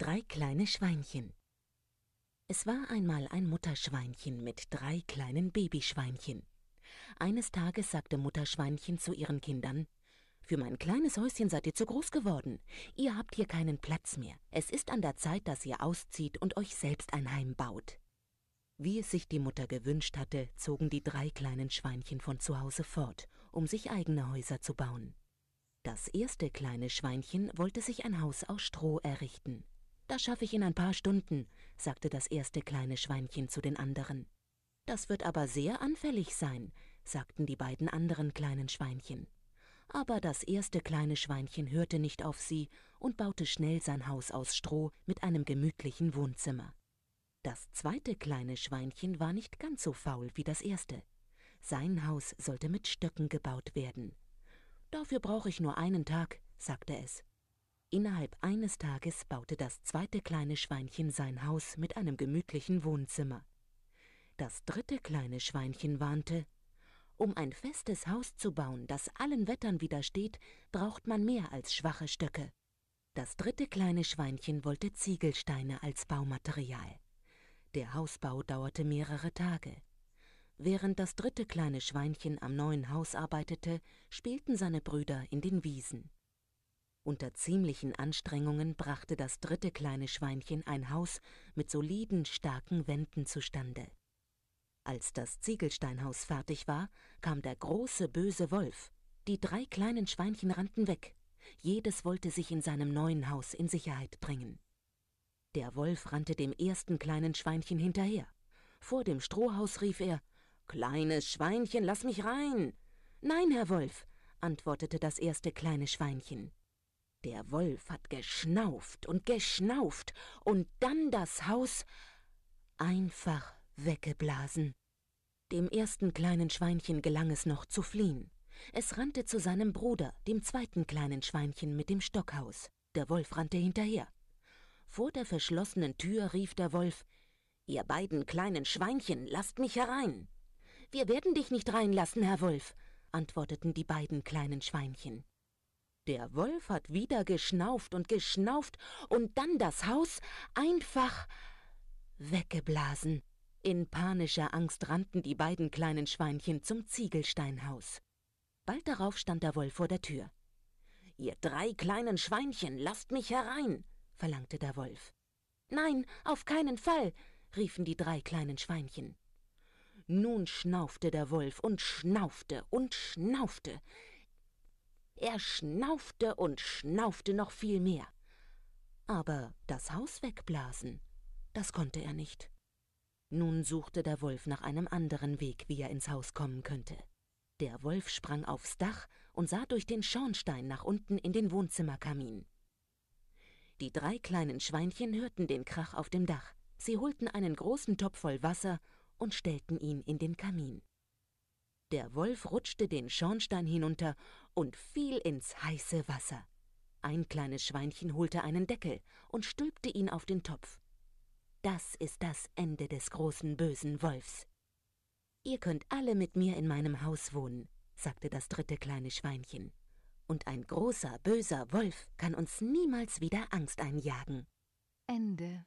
Drei kleine Schweinchen. Es war einmal ein Mutterschweinchen mit drei kleinen Babyschweinchen. Eines Tages sagte Mutterschweinchen zu ihren Kindern Für mein kleines Häuschen seid ihr zu groß geworden. Ihr habt hier keinen Platz mehr. Es ist an der Zeit, dass ihr auszieht und euch selbst ein Heim baut. Wie es sich die Mutter gewünscht hatte, zogen die drei kleinen Schweinchen von zu Hause fort, um sich eigene Häuser zu bauen. Das erste kleine Schweinchen wollte sich ein Haus aus Stroh errichten. Das schaffe ich in ein paar Stunden, sagte das erste kleine Schweinchen zu den anderen. Das wird aber sehr anfällig sein, sagten die beiden anderen kleinen Schweinchen. Aber das erste kleine Schweinchen hörte nicht auf sie und baute schnell sein Haus aus Stroh mit einem gemütlichen Wohnzimmer. Das zweite kleine Schweinchen war nicht ganz so faul wie das erste. Sein Haus sollte mit Stöcken gebaut werden. Dafür brauche ich nur einen Tag, sagte es. Innerhalb eines Tages baute das zweite kleine Schweinchen sein Haus mit einem gemütlichen Wohnzimmer. Das dritte kleine Schweinchen warnte, um ein festes Haus zu bauen, das allen Wettern widersteht, braucht man mehr als schwache Stöcke. Das dritte kleine Schweinchen wollte Ziegelsteine als Baumaterial. Der Hausbau dauerte mehrere Tage. Während das dritte kleine Schweinchen am neuen Haus arbeitete, spielten seine Brüder in den Wiesen. Unter ziemlichen Anstrengungen brachte das dritte kleine Schweinchen ein Haus mit soliden, starken Wänden zustande. Als das Ziegelsteinhaus fertig war, kam der große böse Wolf. Die drei kleinen Schweinchen rannten weg. Jedes wollte sich in seinem neuen Haus in Sicherheit bringen. Der Wolf rannte dem ersten kleinen Schweinchen hinterher. Vor dem Strohhaus rief er Kleines Schweinchen, lass mich rein. Nein, Herr Wolf, antwortete das erste kleine Schweinchen. Der Wolf hat geschnauft und geschnauft und dann das Haus einfach weggeblasen. Dem ersten kleinen Schweinchen gelang es noch zu fliehen. Es rannte zu seinem Bruder, dem zweiten kleinen Schweinchen mit dem Stockhaus. Der Wolf rannte hinterher. Vor der verschlossenen Tür rief der Wolf Ihr beiden kleinen Schweinchen, lasst mich herein. Wir werden dich nicht reinlassen, Herr Wolf, antworteten die beiden kleinen Schweinchen. Der Wolf hat wieder geschnauft und geschnauft und dann das Haus einfach weggeblasen. In panischer Angst rannten die beiden kleinen Schweinchen zum Ziegelsteinhaus. Bald darauf stand der Wolf vor der Tür. Ihr drei kleinen Schweinchen, lasst mich herein, verlangte der Wolf. Nein, auf keinen Fall, riefen die drei kleinen Schweinchen. Nun schnaufte der Wolf und schnaufte und schnaufte. Er schnaufte und schnaufte noch viel mehr. Aber das Haus wegblasen, das konnte er nicht. Nun suchte der Wolf nach einem anderen Weg, wie er ins Haus kommen könnte. Der Wolf sprang aufs Dach und sah durch den Schornstein nach unten in den Wohnzimmerkamin. Die drei kleinen Schweinchen hörten den Krach auf dem Dach. Sie holten einen großen Topf voll Wasser und stellten ihn in den Kamin. Der Wolf rutschte den Schornstein hinunter und fiel ins heiße Wasser. Ein kleines Schweinchen holte einen Deckel und stülpte ihn auf den Topf. Das ist das Ende des großen bösen Wolfs. Ihr könnt alle mit mir in meinem Haus wohnen, sagte das dritte kleine Schweinchen. Und ein großer böser Wolf kann uns niemals wieder Angst einjagen. Ende